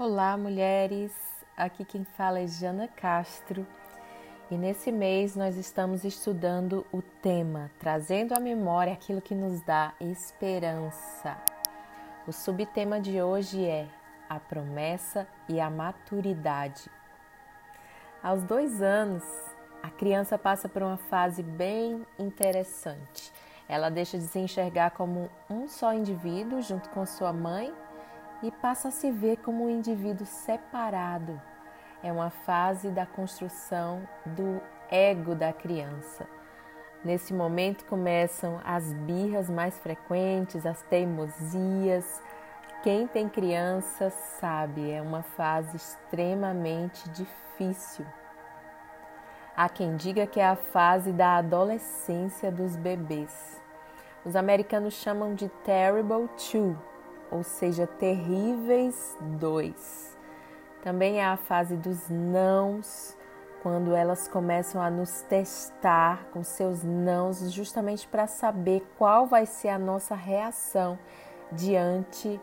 Olá, mulheres! Aqui quem fala é Jana Castro e nesse mês nós estamos estudando o tema Trazendo à Memória aquilo que nos dá esperança. O subtema de hoje é A Promessa e a Maturidade. Aos dois anos, a criança passa por uma fase bem interessante. Ela deixa de se enxergar como um só indivíduo junto com sua mãe e passa a se ver como um indivíduo separado. É uma fase da construção do ego da criança. Nesse momento começam as birras mais frequentes, as teimosias. Quem tem criança sabe, é uma fase extremamente difícil. Há quem diga que é a fase da adolescência dos bebês. Os americanos chamam de Terrible Two, ou seja, terríveis dois. Também é a fase dos nãos, quando elas começam a nos testar com seus nãos, justamente para saber qual vai ser a nossa reação diante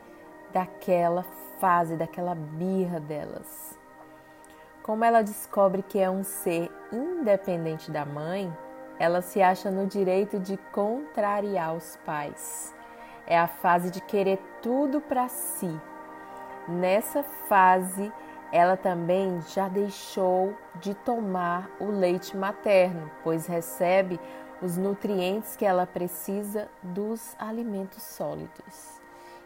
daquela fase, daquela birra delas. Como ela descobre que é um ser independente da mãe, ela se acha no direito de contrariar os pais. É a fase de querer tudo para si. Nessa fase, ela também já deixou de tomar o leite materno, pois recebe os nutrientes que ela precisa dos alimentos sólidos.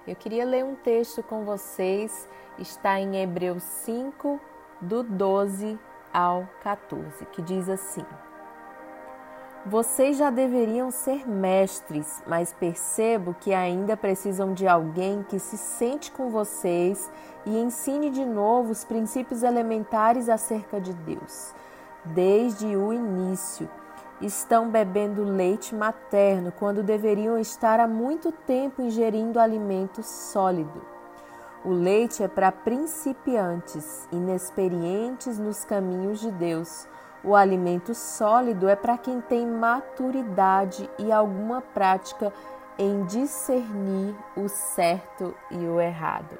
Eu queria ler um texto com vocês, está em Hebreus 5, do 12 ao 14, que diz assim: vocês já deveriam ser mestres, mas percebo que ainda precisam de alguém que se sente com vocês e ensine de novo os princípios elementares acerca de Deus. Desde o início, estão bebendo leite materno quando deveriam estar há muito tempo ingerindo alimento sólido. O leite é para principiantes, inexperientes nos caminhos de Deus o alimento sólido é para quem tem maturidade e alguma prática em discernir o certo e o errado.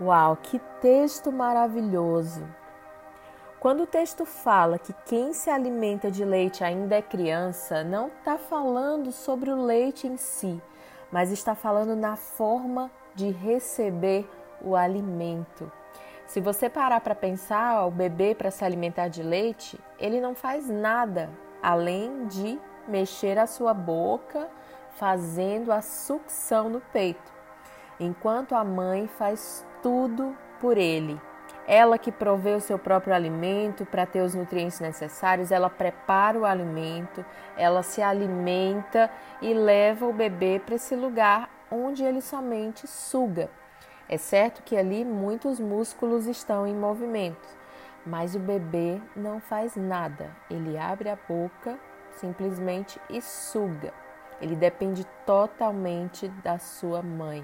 Uau, que texto maravilhoso! Quando o texto fala que quem se alimenta de leite ainda é criança, não está falando sobre o leite em si, mas está falando na forma de receber o alimento. Se você parar para pensar, o bebê para se alimentar de leite, ele não faz nada além de mexer a sua boca, fazendo a sucção no peito, enquanto a mãe faz tudo por ele. Ela que provê o seu próprio alimento para ter os nutrientes necessários, ela prepara o alimento, ela se alimenta e leva o bebê para esse lugar onde ele somente suga. É certo que ali muitos músculos estão em movimento, mas o bebê não faz nada. Ele abre a boca simplesmente e suga. Ele depende totalmente da sua mãe.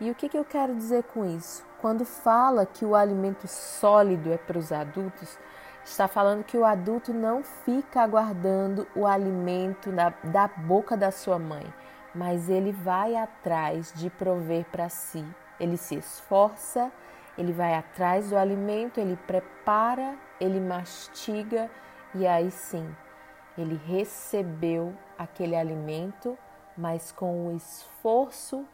E o que, que eu quero dizer com isso? Quando fala que o alimento sólido é para os adultos, está falando que o adulto não fica aguardando o alimento da, da boca da sua mãe, mas ele vai atrás de prover para si ele se esforça, ele vai atrás do alimento, ele prepara, ele mastiga e aí sim, ele recebeu aquele alimento, mas com o esforço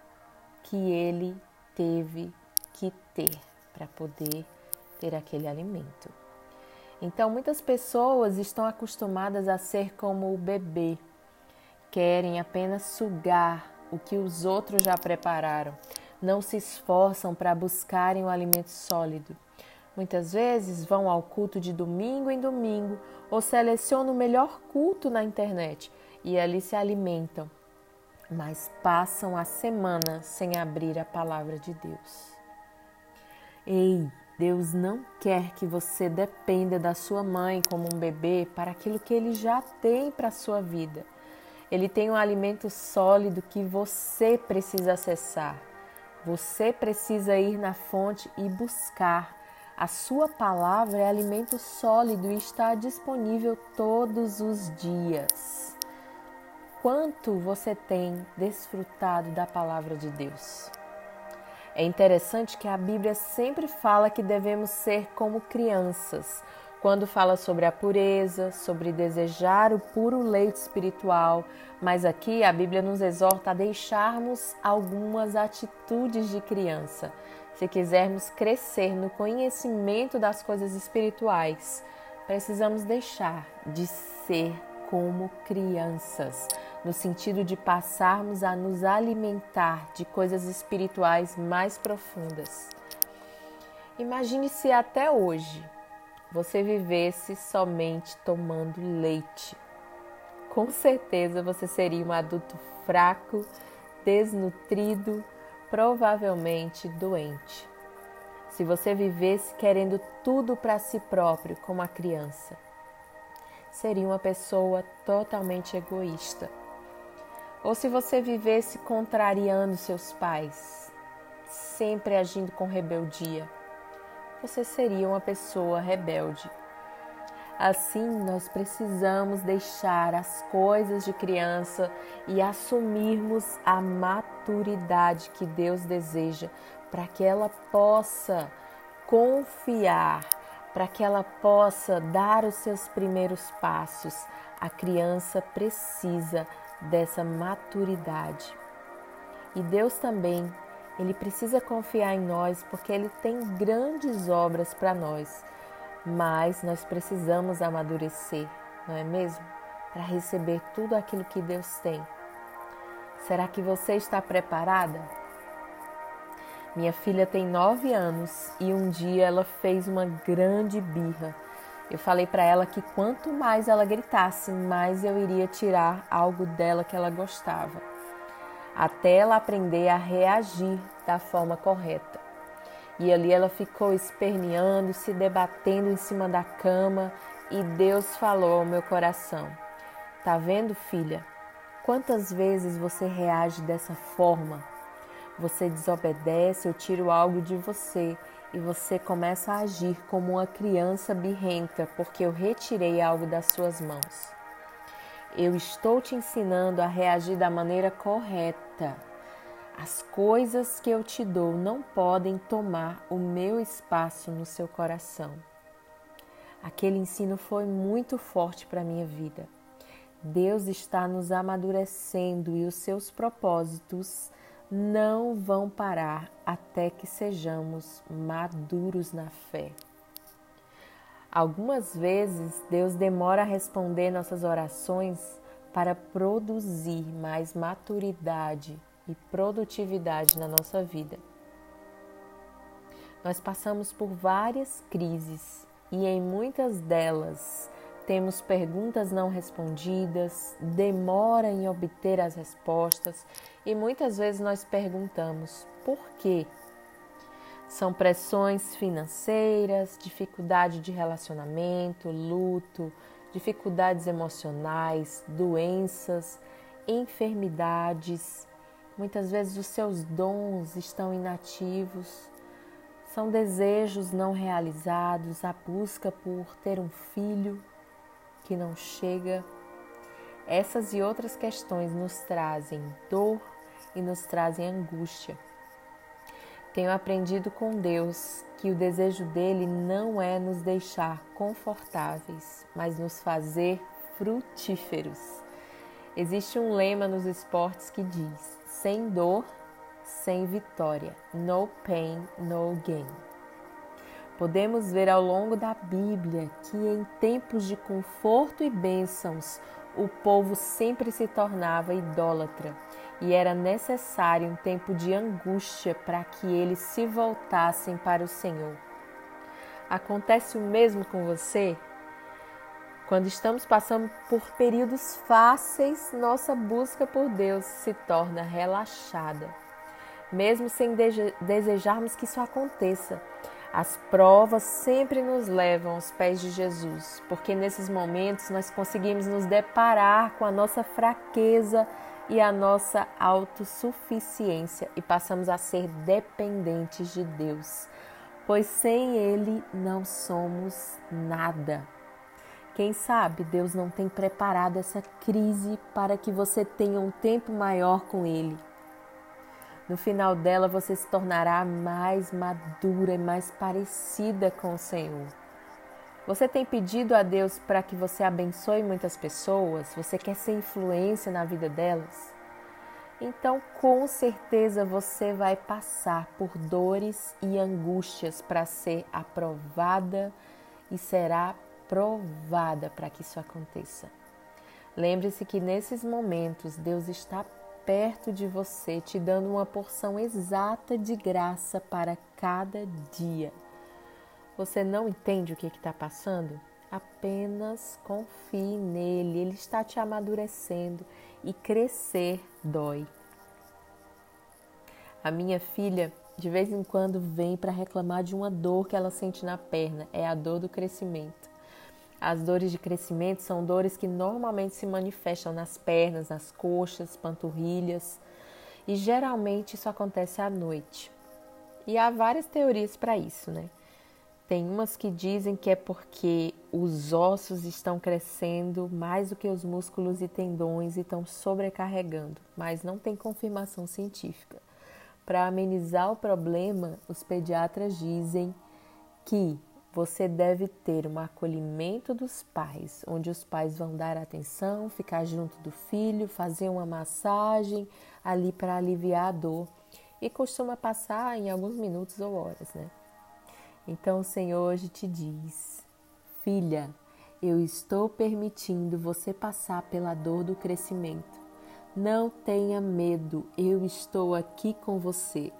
que ele teve que ter para poder ter aquele alimento. Então, muitas pessoas estão acostumadas a ser como o bebê, querem apenas sugar o que os outros já prepararam não se esforçam para buscarem o alimento sólido. Muitas vezes vão ao culto de domingo em domingo ou selecionam o melhor culto na internet e ali se alimentam, mas passam a semana sem abrir a palavra de Deus. Ei, Deus não quer que você dependa da sua mãe como um bebê para aquilo que ele já tem para a sua vida. Ele tem um alimento sólido que você precisa acessar. Você precisa ir na fonte e buscar. A sua palavra é alimento sólido e está disponível todos os dias. Quanto você tem desfrutado da palavra de Deus? É interessante que a Bíblia sempre fala que devemos ser como crianças, quando fala sobre a pureza, sobre desejar o puro leite espiritual, mas aqui a Bíblia nos exorta a deixarmos algumas atitudes de criança, se quisermos crescer no conhecimento das coisas espirituais precisamos deixar de ser como crianças, no sentido de passarmos a nos alimentar de coisas espirituais mais profundas. Imagine se até hoje você vivesse somente tomando leite. Com certeza você seria um adulto fraco, desnutrido, provavelmente doente se você vivesse querendo tudo para si próprio como a criança. Seria uma pessoa totalmente egoísta. Ou se você vivesse contrariando seus pais, sempre agindo com rebeldia, você seria uma pessoa rebelde. Assim, nós precisamos deixar as coisas de criança e assumirmos a maturidade que Deus deseja para que ela possa confiar, para que ela possa dar os seus primeiros passos. A criança precisa dessa maturidade. E Deus também, ele precisa confiar em nós porque ele tem grandes obras para nós. Mas nós precisamos amadurecer, não é mesmo? Para receber tudo aquilo que Deus tem. Será que você está preparada? Minha filha tem nove anos e um dia ela fez uma grande birra. Eu falei para ela que quanto mais ela gritasse, mais eu iria tirar algo dela que ela gostava, até ela aprender a reagir da forma correta. E ali ela ficou esperneando, se debatendo em cima da cama, e Deus falou ao meu coração: Tá vendo, filha? Quantas vezes você reage dessa forma? Você desobedece, eu tiro algo de você e você começa a agir como uma criança birrenta porque eu retirei algo das suas mãos. Eu estou te ensinando a reagir da maneira correta. As coisas que eu te dou não podem tomar o meu espaço no seu coração. Aquele ensino foi muito forte para a minha vida. Deus está nos amadurecendo e os seus propósitos não vão parar até que sejamos maduros na fé. Algumas vezes Deus demora a responder nossas orações para produzir mais maturidade e produtividade na nossa vida. Nós passamos por várias crises e em muitas delas temos perguntas não respondidas, demora em obter as respostas e muitas vezes nós perguntamos por quê? São pressões financeiras, dificuldade de relacionamento, luto, dificuldades emocionais, doenças, enfermidades. Muitas vezes os seus dons estão inativos. São desejos não realizados, a busca por ter um filho que não chega. Essas e outras questões nos trazem dor, e nos trazem angústia. Tenho aprendido com Deus que o desejo dele não é nos deixar confortáveis, mas nos fazer frutíferos. Existe um lema nos esportes que diz: sem dor, sem vitória. No pain, no gain. Podemos ver ao longo da Bíblia que em tempos de conforto e bênçãos, o povo sempre se tornava idólatra e era necessário um tempo de angústia para que eles se voltassem para o Senhor. Acontece o mesmo com você? Quando estamos passando por períodos fáceis, nossa busca por Deus se torna relaxada, mesmo sem desejarmos que isso aconteça. As provas sempre nos levam aos pés de Jesus, porque nesses momentos nós conseguimos nos deparar com a nossa fraqueza e a nossa autossuficiência e passamos a ser dependentes de Deus, pois sem Ele não somos nada. Quem sabe Deus não tem preparado essa crise para que você tenha um tempo maior com Ele. No final dela, você se tornará mais madura e mais parecida com o Senhor. Você tem pedido a Deus para que você abençoe muitas pessoas? Você quer ser influência na vida delas? Então, com certeza você vai passar por dores e angústias para ser aprovada e será provada para que isso aconteça. Lembre-se que nesses momentos Deus está perto de você, te dando uma porção exata de graça para cada dia. Você não entende o que está passando? Apenas confie nele, ele está te amadurecendo e crescer dói. A minha filha de vez em quando vem para reclamar de uma dor que ela sente na perna, é a dor do crescimento. As dores de crescimento são dores que normalmente se manifestam nas pernas, nas coxas, panturrilhas, e geralmente isso acontece à noite. E há várias teorias para isso, né? Tem umas que dizem que é porque os ossos estão crescendo mais do que os músculos e tendões e estão sobrecarregando, mas não tem confirmação científica. Para amenizar o problema, os pediatras dizem que você deve ter um acolhimento dos pais, onde os pais vão dar atenção, ficar junto do filho, fazer uma massagem ali para aliviar a dor. E costuma passar em alguns minutos ou horas, né? Então o Senhor hoje te diz: Filha, eu estou permitindo você passar pela dor do crescimento. Não tenha medo, eu estou aqui com você.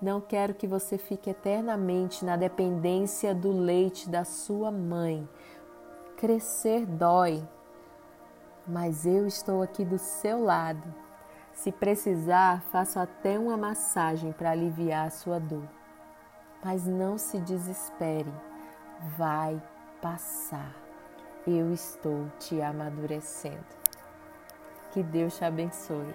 Não quero que você fique eternamente na dependência do leite da sua mãe. Crescer dói, mas eu estou aqui do seu lado. Se precisar, faço até uma massagem para aliviar a sua dor. Mas não se desespere, vai passar. Eu estou te amadurecendo. Que Deus te abençoe.